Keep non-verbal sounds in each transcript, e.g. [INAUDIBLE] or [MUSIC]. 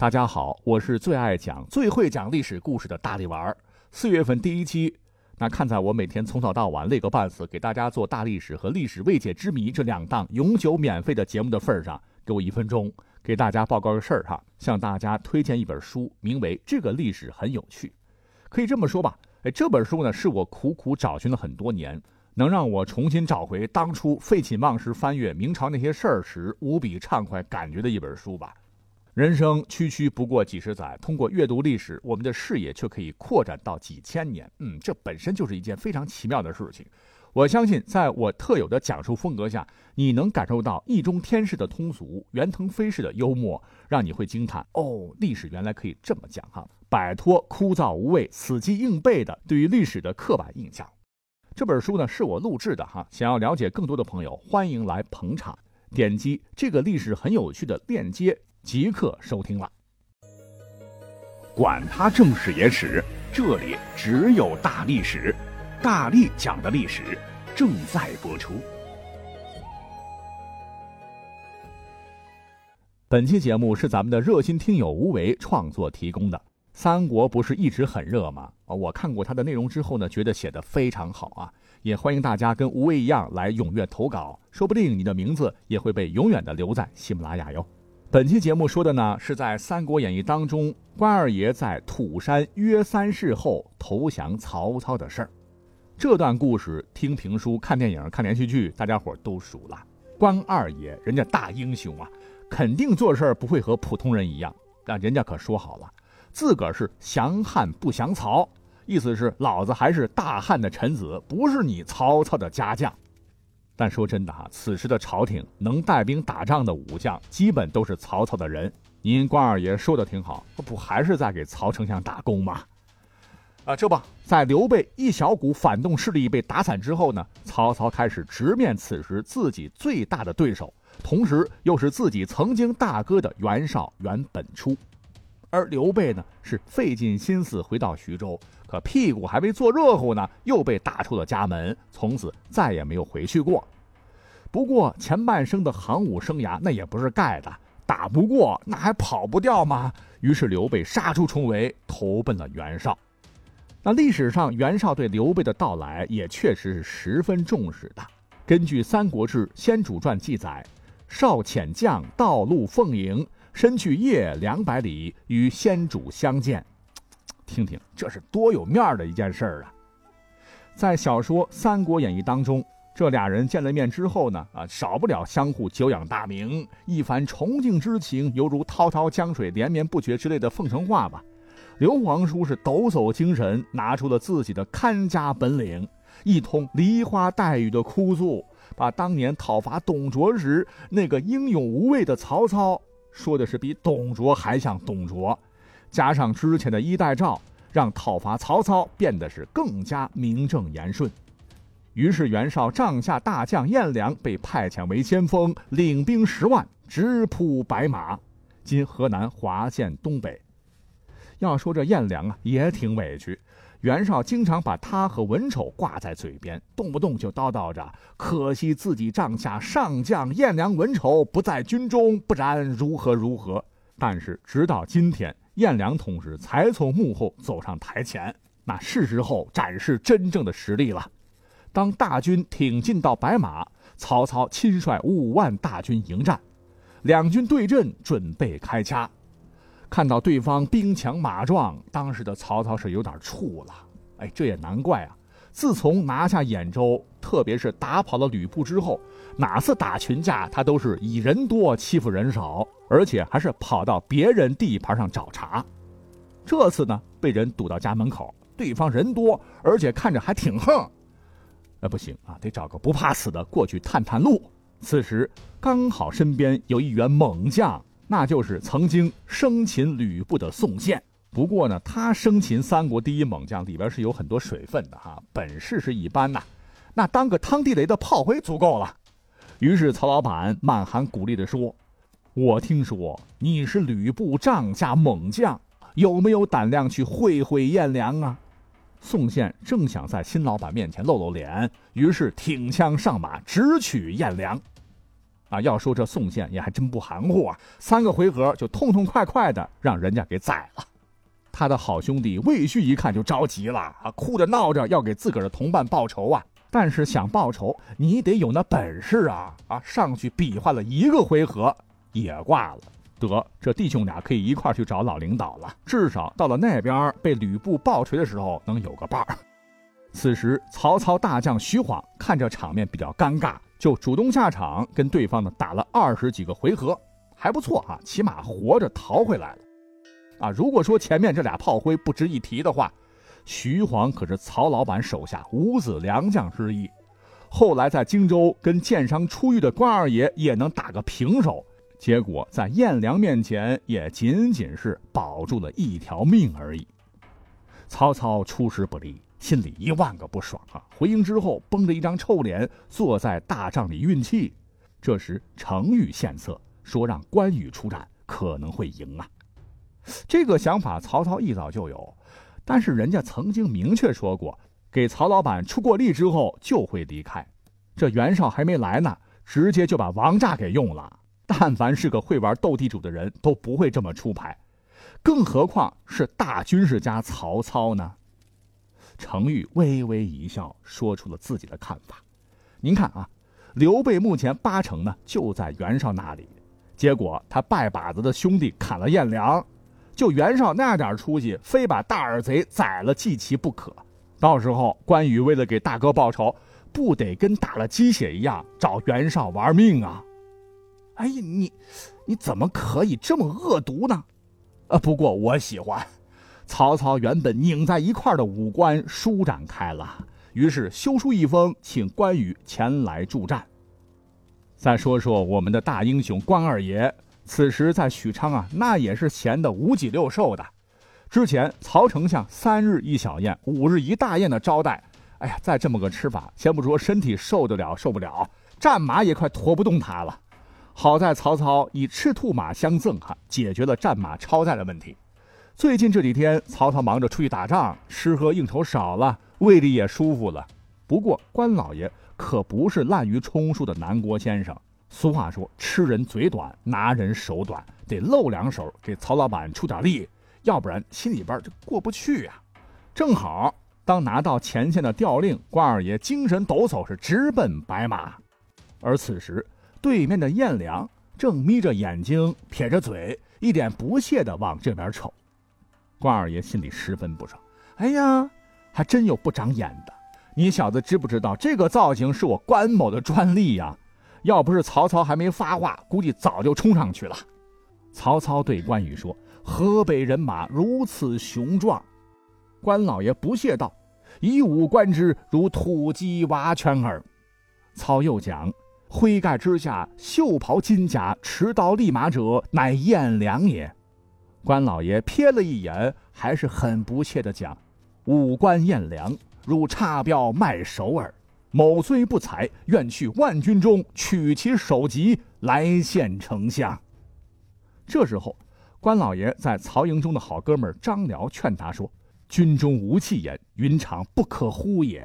大家好，我是最爱讲、最会讲历史故事的大力丸。四月份第一期，那看在我每天从早到晚累个半死，给大家做大历史和历史未解之谜这两档永久免费的节目的份上，给我一分钟，给大家报告个事儿哈，向大家推荐一本书，名为《这个历史很有趣》。可以这么说吧，哎，这本书呢是我苦苦找寻了很多年，能让我重新找回当初废寝忘食翻阅明朝那些事儿时无比畅快感觉的一本书吧。人生区区不过几十载，通过阅读历史，我们的视野却可以扩展到几千年。嗯，这本身就是一件非常奇妙的事情。我相信，在我特有的讲述风格下，你能感受到易中天式的通俗，袁腾飞式的幽默，让你会惊叹：哦，历史原来可以这么讲哈！摆脱枯燥无味、死记硬背的对于历史的刻板印象。这本书呢，是我录制的哈。想要了解更多的朋友，欢迎来捧场，点击这个历史很有趣的链接。即刻收听了。管他正史野史，这里只有大历史，大力讲的历史正在播出。本期节目是咱们的热心听友吴为创作提供的。三国不是一直很热吗？啊，我看过他的内容之后呢，觉得写的非常好啊，也欢迎大家跟吴为一样来踊跃投稿，说不定你的名字也会被永远的留在喜马拉雅哟。本期节目说的呢，是在《三国演义》当中，关二爷在土山约三世后投降曹操的事儿。这段故事听评书、看电影、看连续剧，大家伙都熟了。关二爷人家大英雄啊，肯定做事儿不会和普通人一样。但人家可说好了，自个儿是降汉不降曹，意思是老子还是大汉的臣子，不是你曹操的家将。但说真的哈，此时的朝廷能带兵打仗的武将，基本都是曹操的人。您关二爷说的挺好，不还是在给曹丞相打工吗？啊，这不在刘备一小股反动势力被打散之后呢，曹操开始直面此时自己最大的对手，同时又是自己曾经大哥的袁绍袁本初。而刘备呢，是费尽心思回到徐州，可屁股还没坐热乎呢，又被打出了家门，从此再也没有回去过。不过前半生的行武生涯那也不是盖的，打不过那还跑不掉吗？于是刘备杀出重围，投奔了袁绍。那历史上袁绍对刘备的到来也确实是十分重视的。根据《三国志·先主传》记载，绍遣将道路奉迎。身去夜两百里，与先主相见。听听，这是多有面的一件事儿啊！在小说《三国演义》当中，这俩人见了面之后呢，啊，少不了相互久仰大名，一番崇敬之情，犹如滔滔江水连绵不绝之类的奉承话吧。刘皇叔是抖擞精神，拿出了自己的看家本领，一通梨花带雨的哭诉，把当年讨伐董卓时那个英勇无畏的曹操。说的是比董卓还像董卓，加上之前的衣带诏，让讨伐曹操变得是更加名正言顺。于是袁绍帐下大将颜良被派遣为先锋，领兵十万直扑白马（今河南滑县东北）。要说这颜良啊，也挺委屈。袁绍经常把他和文丑挂在嘴边，动不动就叨叨着：“可惜自己帐下上将颜良、文丑不在军中，不然如何如何。”但是直到今天，颜良同志才从幕后走上台前，那是时候展示真正的实力了。当大军挺进到白马，曹操亲率五万大军迎战，两军对阵，准备开掐。看到对方兵强马壮，当时的曹操是有点怵了。哎，这也难怪啊！自从拿下兖州，特别是打跑了吕布之后，哪次打群架，他都是以人多欺负人少，而且还是跑到别人地盘上找茬。这次呢，被人堵到家门口，对方人多，而且看着还挺横。哎，不行啊，得找个不怕死的过去探探路。此时刚好身边有一员猛将。那就是曾经生擒吕布的宋宪。不过呢，他生擒三国第一猛将里边是有很多水分的哈，本事是一般呐。那当个汤地雷的炮灰足够了。于是曹老板满含鼓励地说：“我听说你是吕布帐下猛将，有没有胆量去会会颜良啊？”宋宪正想在新老板面前露露脸，于是挺枪上马，直取颜良。啊，要说这宋宪也还真不含糊啊，三个回合就痛痛快快的让人家给宰了。他的好兄弟魏续一看就着急了啊，哭着闹着要给自个儿的同伴报仇啊。但是想报仇，你得有那本事啊！啊，上去比划了一个回合，也挂了。得，这弟兄俩可以一块去找老领导了，至少到了那边被吕布暴锤的时候能有个伴儿。此时，曹操大将徐晃看着场面比较尴尬，就主动下场跟对方呢打了二十几个回合，还不错啊，起码活着逃回来了。啊，如果说前面这俩炮灰不值一提的话，徐晃可是曹老板手下五子良将之一，后来在荆州跟剑伤出狱的关二爷也能打个平手，结果在颜良面前也仅仅是保住了一条命而已。曹操出师不利，心里一万个不爽啊！回营之后，绷着一张臭脸坐在大帐里运气。这时程昱献策，说让关羽出战，可能会赢啊！这个想法曹操一早就有。但是人家曾经明确说过，给曹老板出过力之后就会离开。这袁绍还没来呢，直接就把王炸给用了。但凡是个会玩斗地主的人都不会这么出牌，更何况是大军事家曹操呢？程昱微微一笑，说出了自己的看法。您看啊，刘备目前八成呢就在袁绍那里，结果他拜把子的兄弟砍了颜良。就袁绍那点出息，非把大耳贼宰了祭旗不可。到时候关羽为了给大哥报仇，不得跟打了鸡血一样找袁绍玩命啊？哎呀，你你怎么可以这么恶毒呢？啊，不过我喜欢。曹操原本拧在一块的五官舒展开了，于是修书一封，请关羽前来助战。再说说我们的大英雄关二爷。此时在许昌啊，那也是闲得五脊六兽的。之前曹丞相三日一小宴，五日一大宴的招待，哎呀，再这么个吃法，先不说身体受得了受不了，战马也快驮不动他了。好在曹操以赤兔马相赠，哈，解决了战马超载的问题。最近这几天，曹操忙着出去打仗，吃喝应酬少了，胃里也舒服了。不过关老爷可不是滥竽充数的南国先生。俗话说：“吃人嘴短，拿人手短，得露两手给曹老板出点力，要不然心里边就过不去呀。”正好，当拿到前线的调令，关二爷精神抖擞，是直奔白马。而此时，对面的颜良正眯着眼睛，撇着嘴，一脸不屑地往这边瞅。关二爷心里十分不爽：“哎呀，还真有不长眼的！你小子知不知道，这个造型是我关某的专利呀？”要不是曹操还没发话，估计早就冲上去了。曹操对关羽说：“河北人马如此雄壮。”关老爷不屑道：“以武观之，如土鸡瓦犬耳。”操又讲：“灰盖之下，袖袍金甲，持刀立马者，乃颜良也。”关老爷瞥了一眼，还是很不屑地讲：“五官艳良，如插标卖首耳。”某虽不才，愿去万军中取其首级来献丞相。这时候，关老爷在曹营中的好哥们张辽劝他说：“军中无器言，云长不可忽也。”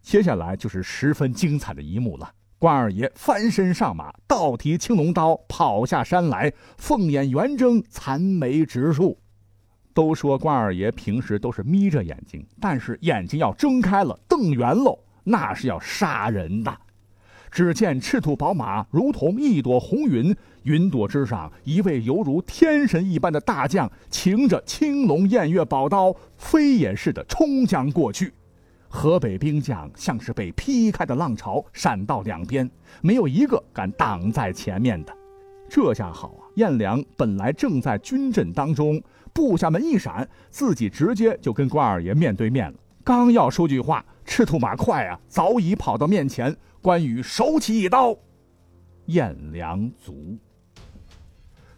接下来就是十分精彩的一幕了。关二爷翻身上马，倒提青龙刀，跑下山来，凤眼圆睁，残眉直竖。都说关二爷平时都是眯着眼睛，但是眼睛要睁开了，瞪圆喽。那是要杀人的。只见赤兔宝马如同一朵红云，云朵之上一位犹如天神一般的大将，擎着青龙偃月宝刀，飞也似的冲将过去。河北兵将像是被劈开的浪潮，闪到两边，没有一个敢挡在前面的。这下好啊！颜良本来正在军阵当中，部下们一闪，自己直接就跟关二爷面对面了。刚要说句话。赤兔马快啊，早已跑到面前。关羽手起一刀，颜良卒。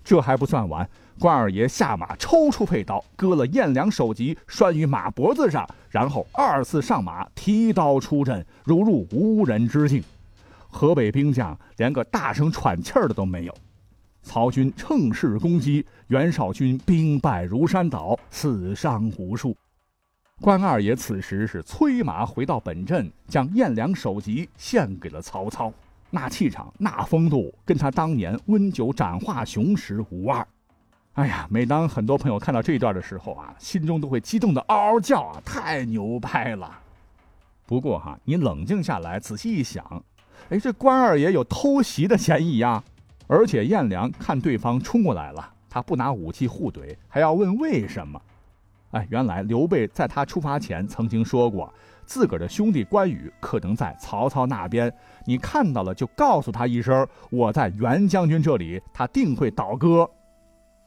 这还不算完，关二爷下马抽出佩刀，割了颜良首级，拴于马脖子上，然后二次上马，提刀出阵，如入无人之境。河北兵将连个大声喘气儿的都没有。曹军乘势攻击，袁绍军兵败如山倒，死伤无数。关二爷此时是催马回到本阵，将颜良首级献给了曹操。那气场、那风度，跟他当年温酒斩华雄时无二。哎呀，每当很多朋友看到这一段的时候啊，心中都会激动的嗷嗷叫啊，太牛掰了！不过哈，你冷静下来，仔细一想，哎，这关二爷有偷袭的嫌疑呀。而且燕良看对方冲过来了，他不拿武器互怼，还要问为什么？哎，原来刘备在他出发前曾经说过，自个儿的兄弟关羽可能在曹操那边，你看到了就告诉他一声，我在袁将军这里，他定会倒戈。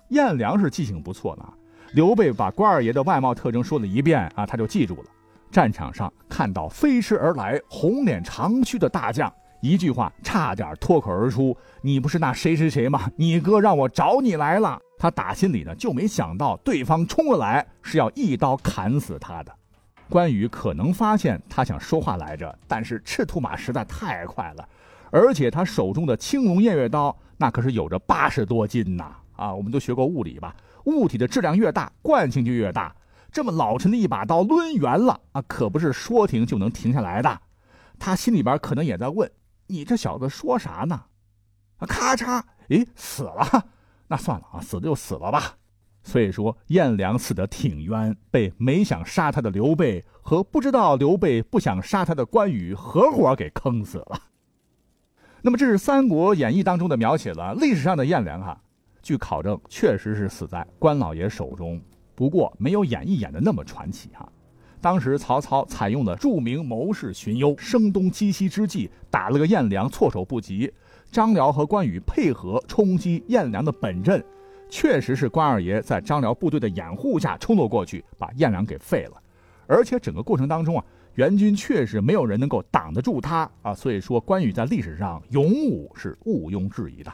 燕良是记性不错的，刘备把关二爷的外貌特征说了一遍啊，他就记住了。战场上看到飞驰而来、红脸长须的大将，一句话差点脱口而出：“你不是那谁谁谁吗？你哥让我找你来了。”他打心里呢就没想到对方冲过来是要一刀砍死他的。关羽可能发现他想说话来着，但是赤兔马实在太快了，而且他手中的青龙偃月刀那可是有着八十多斤呐。啊我们都学过物理吧？物体的质量越大，惯性就越大。这么老沉的一把刀抡圆了啊，可不是说停就能停下来的。他心里边可能也在问：你这小子说啥呢？啊，咔嚓，诶，死了。那算了啊，死就死了吧。所以说，颜良死得挺冤，被没想杀他的刘备和不知道刘备不想杀他的关羽合伙给坑死了。那么，这是《三国演义》当中的描写了历史上的颜良哈。据考证，确实是死在关老爷手中，不过没有演义演的那么传奇哈。当时曹操采用了著名谋士荀攸声东击西之计，打了个燕良措手不及。张辽和关羽配合冲击燕良的本阵，确实是关二爷在张辽部队的掩护下冲了过去，把燕良给废了。而且整个过程当中啊，援军确实没有人能够挡得住他啊。所以说，关羽在历史上勇武是毋庸置疑的。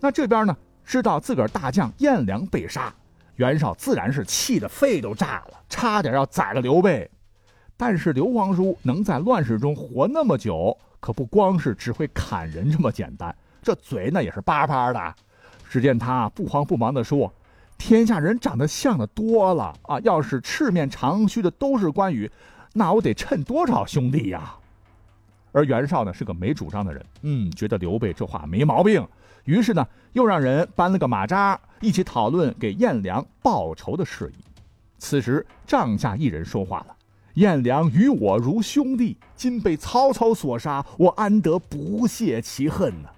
那这边呢，知道自个儿大将颜良被杀，袁绍自然是气得肺都炸了，差点要宰了刘备。但是刘皇叔能在乱世中活那么久，可不光是只会砍人这么简单，这嘴那也是叭叭的。只见他不慌不忙地说：“天下人长得像的多了啊，要是赤面长须的都是关羽，那我得趁多少兄弟呀？”而袁绍呢是个没主张的人，嗯，觉得刘备这话没毛病。于是呢，又让人搬了个马扎，一起讨论给燕良报仇的事宜。此时帐下一人说话了：“燕良与我如兄弟，今被曹操所杀，我安得不泄其恨呢？”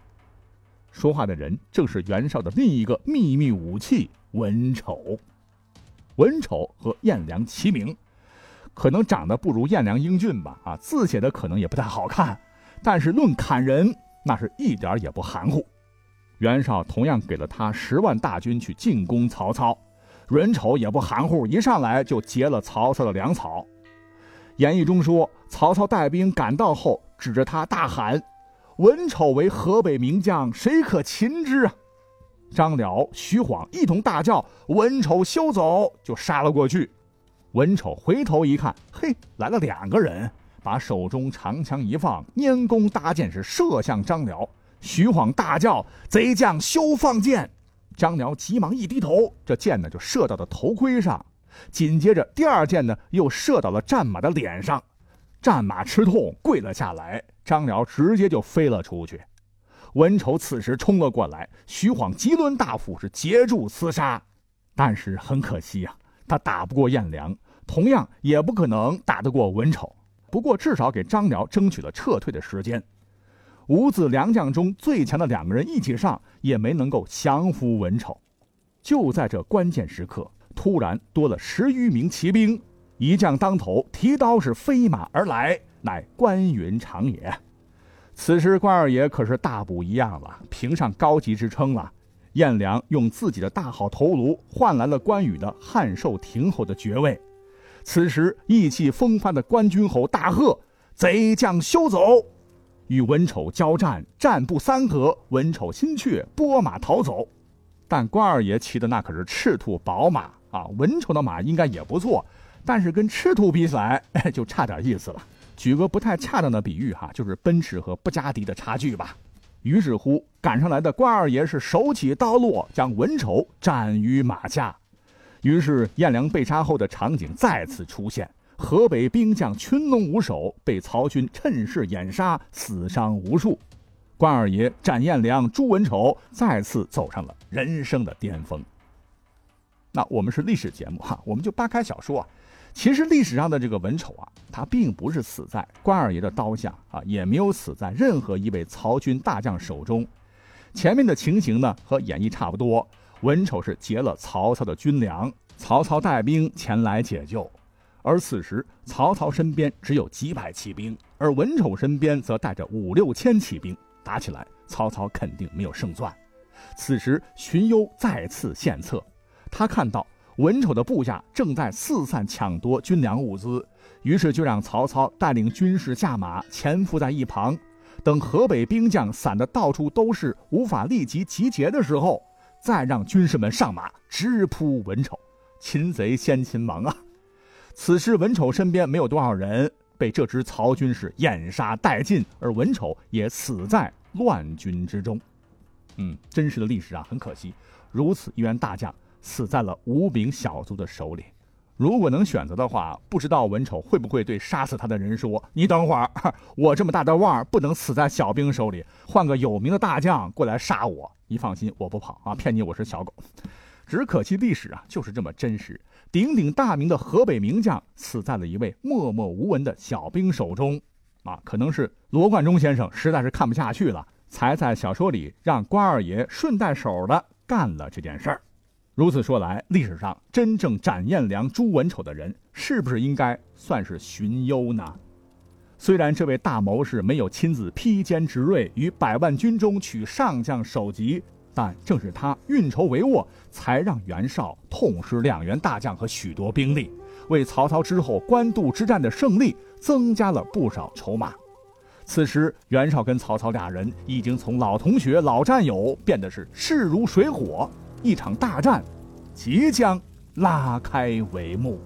说话的人正是袁绍的另一个秘密武器文丑。文丑和燕良齐名，可能长得不如燕良英俊吧，啊，字写的可能也不太好看，但是论砍人，那是一点也不含糊。袁绍同样给了他十万大军去进攻曹操，文丑也不含糊，一上来就劫了曹操的粮草。演义中说，曹操带兵赶到后，指着他大喊：“文丑为河北名将，谁可擒之啊？”张辽、徐晃一同大叫：“文丑休走！”就杀了过去。文丑回头一看，嘿，来了两个人，把手中长枪一放，拈弓搭箭，是射向张辽。徐晃大叫：“贼将休放箭！”张辽急忙一低头，这箭呢就射到了头盔上。紧接着，第二箭呢又射到了战马的脸上，战马吃痛跪了下来。张辽直接就飞了出去。文丑此时冲了过来，徐晃急抡大斧是截住厮杀，但是很可惜呀，他打不过燕良，同样也不可能打得过文丑。不过至少给张辽争取了撤退的时间。五子良将中最强的两个人一起上，也没能够降服文丑。就在这关键时刻，突然多了十余名骑兵，一将当头，提刀是飞马而来，乃关云长也。此时关二爷可是大不一样了，评上高级之称了。燕良用自己的大好头颅换来了关羽的汉寿亭侯的爵位。此时意气风发的关军侯大喝：“贼将休走！” [LAUGHS] 与文丑交战，战不三合，文丑心怯，拨马逃走。但关二爷骑的那可是赤兔宝马啊，文丑的马应该也不错，但是跟赤兔比起来，[LAUGHS] 就差点意思了。举个不太恰当的比喻哈，就是奔驰和布加迪的差距吧。于是乎，赶上来的关二爷是手起刀落，将文丑斩于马下。于是燕良被杀后的场景再次出现，河北兵将群龙无首，被曹军趁势掩杀，死伤无数。关二爷斩颜良、诛文丑，再次走上了人生的巅峰。那我们是历史节目哈，我们就扒开小说啊。其实历史上的这个文丑啊，他并不是死在关二爷的刀下啊，也没有死在任何一位曹军大将手中。前面的情形呢，和演义差不多。文丑是劫了曹操的军粮，曹操带兵前来解救，而此时曹操身边只有几百骑兵，而文丑身边则带着五六千骑兵。打起来，曹操肯定没有胜算。此时，荀攸再次献策，他看到文丑的部下正在四散抢夺军粮物资，于是就让曹操带领军士下马，潜伏在一旁，等河北兵将散的到处都是，无法立即集结的时候，再让军士们上马直扑文丑。擒贼先擒王啊！此时，文丑身边没有多少人。被这支曹军是掩杀殆尽，而文丑也死在乱军之中。嗯，真实的历史啊，很可惜，如此一员大将死在了吴炳小卒的手里。如果能选择的话，不知道文丑会不会对杀死他的人说：“你等会儿，[LAUGHS] 我这么大的腕儿不能死在小兵手里，换个有名的大将过来杀我。你放心，我不跑啊，骗你我是小狗。”只可惜历史啊，就是这么真实。鼎鼎大名的河北名将死在了一位默默无闻的小兵手中，啊，可能是罗贯中先生实在是看不下去了，才在小说里让关二爷顺带手的干了这件事儿。如此说来，历史上真正斩颜良、诛文丑的人，是不是应该算是荀攸呢？虽然这位大谋士没有亲自披坚执锐，于百万军中取上将首级。但正是他运筹帷幄，才让袁绍痛失两员大将和许多兵力，为曹操之后官渡之战的胜利增加了不少筹码。此时，袁绍跟曹操俩人已经从老同学、老战友变得是势如水火，一场大战即将拉开帷幕。